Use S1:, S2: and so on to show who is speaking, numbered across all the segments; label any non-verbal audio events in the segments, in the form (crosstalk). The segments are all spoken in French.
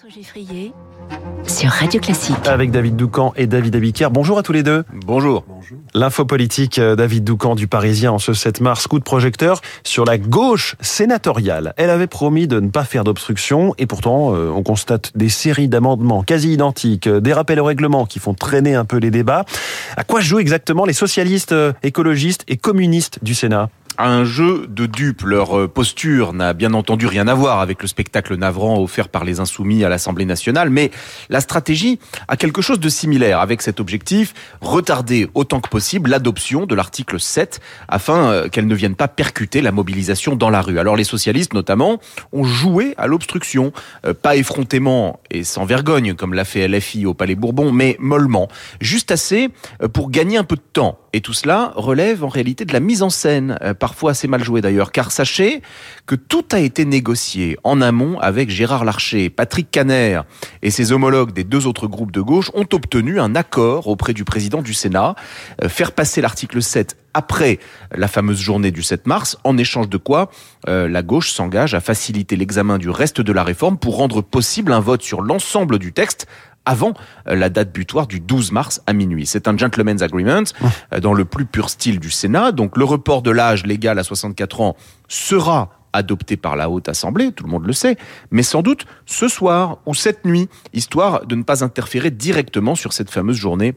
S1: François Geffrier sur Radio Classique.
S2: Avec David Doucan et David Abiker. Bonjour à tous les deux.
S3: Bonjour.
S2: L'info politique, euh, David Doucan du Parisien en ce 7 mars, coup de projecteur sur la gauche sénatoriale. Elle avait promis de ne pas faire d'obstruction et pourtant euh, on constate des séries d'amendements quasi identiques, euh, des rappels au règlement qui font traîner un peu les débats. À quoi jouent exactement les socialistes, écologistes et communistes du Sénat?
S3: Un jeu de dupes. Leur euh, posture n'a bien entendu rien à voir avec le spectacle navrant offert par les insoumis à l'Assemblée nationale, mais la stratégie a quelque chose de similaire avec cet objectif, retarder autant que possible l'adoption de l'article 7 afin euh, qu'elle ne vienne pas percuter la mobilisation dans la rue. Alors les socialistes notamment ont joué à l'obstruction, euh, pas effrontément et sans vergogne comme l'a fait LFI au Palais Bourbon, mais mollement, juste assez pour gagner un peu de temps et tout cela relève en réalité de la mise en scène, euh, parfois assez mal jouée d'ailleurs, car sachez que tout a été négocié en amont avec Gérard Larcher, Patrick Caner et ses homologues des deux autres groupes de gauche ont obtenu un accord auprès du président du Sénat, euh, faire passer l'article 7 après la fameuse journée du 7 mars, en échange de quoi euh, la gauche s'engage à faciliter l'examen du reste de la réforme pour rendre possible un vote sur l'ensemble du texte avant euh, la date butoir du 12 mars à minuit. C'est un gentleman's agreement euh, dans le plus pur style du Sénat. Donc le report de l'âge légal à 64 ans sera adopté par la Haute Assemblée, tout le monde le sait, mais sans doute ce soir ou cette nuit, histoire de ne pas interférer directement sur cette fameuse journée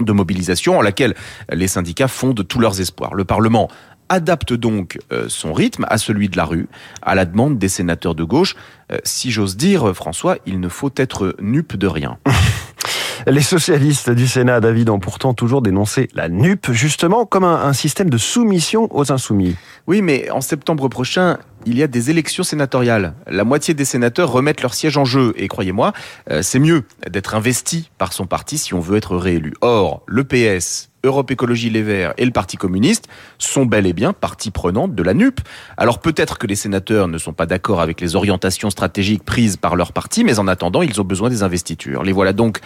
S3: de mobilisation en laquelle les syndicats fondent tous leurs espoirs. Le Parlement adapte donc euh, son rythme à celui de la rue, à la demande des sénateurs de gauche. Euh, si j'ose dire, François, il ne faut être nupe de rien. (laughs)
S2: Les socialistes du Sénat, David, ont pourtant toujours dénoncé la NUP, justement, comme un, système de soumission aux insoumis.
S3: Oui, mais en septembre prochain, il y a des élections sénatoriales. La moitié des sénateurs remettent leur siège en jeu. Et croyez-moi, euh, c'est mieux d'être investi par son parti si on veut être réélu. Or, le PS Europe Écologie Les Verts et le Parti communiste sont bel et bien partie prenante de la NUP. Alors peut-être que les sénateurs ne sont pas d'accord avec les orientations stratégiques prises par leur parti, mais en attendant, ils ont besoin des investitures. Les voilà donc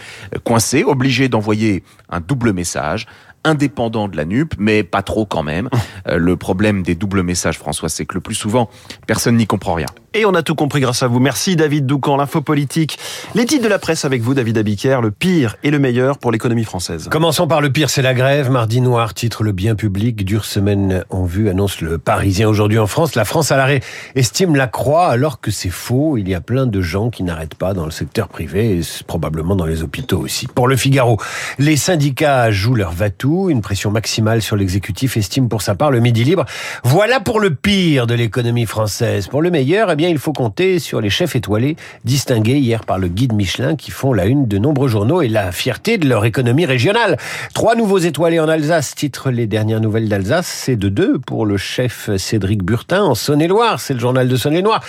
S3: coincés, obligés d'envoyer un double message, indépendant de la NUP, mais pas trop quand même. Euh, le problème des doubles messages, François, c'est que le plus souvent, personne n'y comprend rien.
S2: Et on a tout compris grâce à vous. Merci David Doucan, l'info politique. Les titres de la presse avec vous, David Abiker, le pire et le meilleur pour l'économie française.
S4: Commençons par le pire, c'est la grève. Mardi noir, titre le bien public, dure semaine en vue, annonce le Parisien aujourd'hui en France. La France à l'arrêt estime la croix alors que c'est faux. Il y a plein de gens qui n'arrêtent pas dans le secteur privé et probablement dans les hôpitaux aussi. Pour le Figaro, les syndicats jouent leur Une pression maximale sur l'exécutif estime pour sa part le midi libre. Voilà pour le pire de l'économie française. Pour le meilleur, bien, il faut compter sur les chefs étoilés distingués hier par le guide Michelin qui font la une de nombreux journaux et la fierté de leur économie régionale. Trois nouveaux étoilés en Alsace, titre les dernières nouvelles d'Alsace. C'est de deux pour le chef Cédric Burtin en Saône-et-Loire. C'est le journal de Saône-et-Loire.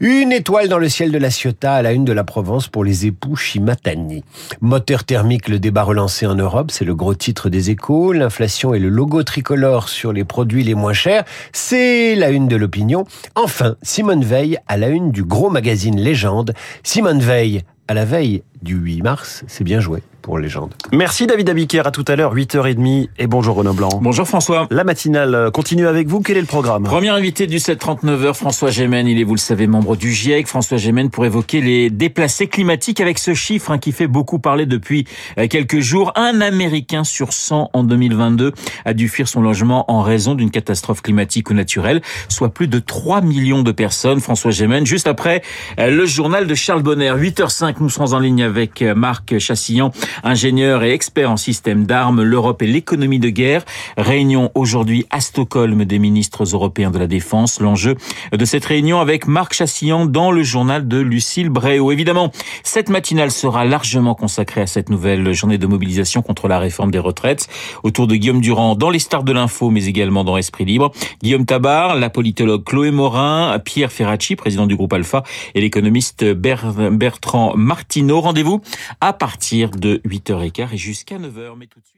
S4: Une étoile dans le ciel de la Ciotat à la une de la Provence pour les époux Chimatani. Moteur thermique, le débat relancé en Europe, c'est le gros titre des L'inflation et le logo tricolore sur les produits les moins chers, c'est la une de l'opinion. Enfin, Simone Veil à la une du gros magazine Légende. Simone Veil, à la veille du 8 mars, c'est bien joué pour Légende.
S2: Merci David Abiker, à tout à l'heure, 8h30 et bonjour Renaud Blanc.
S5: Bonjour François.
S2: La matinale continue avec vous, quel est le programme?
S5: Premier invité du 739h, François Gémen, il est, vous le savez, membre du GIEC. François Gémen pour évoquer les déplacés climatiques avec ce chiffre hein, qui fait beaucoup parler depuis euh, quelques jours. Un Américain sur 100 en 2022 a dû fuir son logement en raison d'une catastrophe climatique ou naturelle, soit plus de 3 millions de personnes. François Gémen, juste après euh, le journal de Charles Bonner, 8h05, nous serons en ligne avec euh, Marc Chassillan, ingénieur et expert en système d'armes, l'Europe et l'économie de guerre. Réunion aujourd'hui à Stockholm des ministres européens de la Défense. L'enjeu de cette réunion avec Marc Chassillan dans le journal de Lucille Bréau. Évidemment, cette matinale sera largement consacrée à cette nouvelle journée de mobilisation contre la réforme des retraites. Autour de Guillaume Durand dans les stars de l'info, mais également dans Esprit Libre. Guillaume Tabar, la politologue Chloé Morin, Pierre Ferracci, président du groupe Alpha, et l'économiste Bertrand Martineau. Rendez-vous à partir de 8h15 et jusqu'à 9h. Mais tout de suite.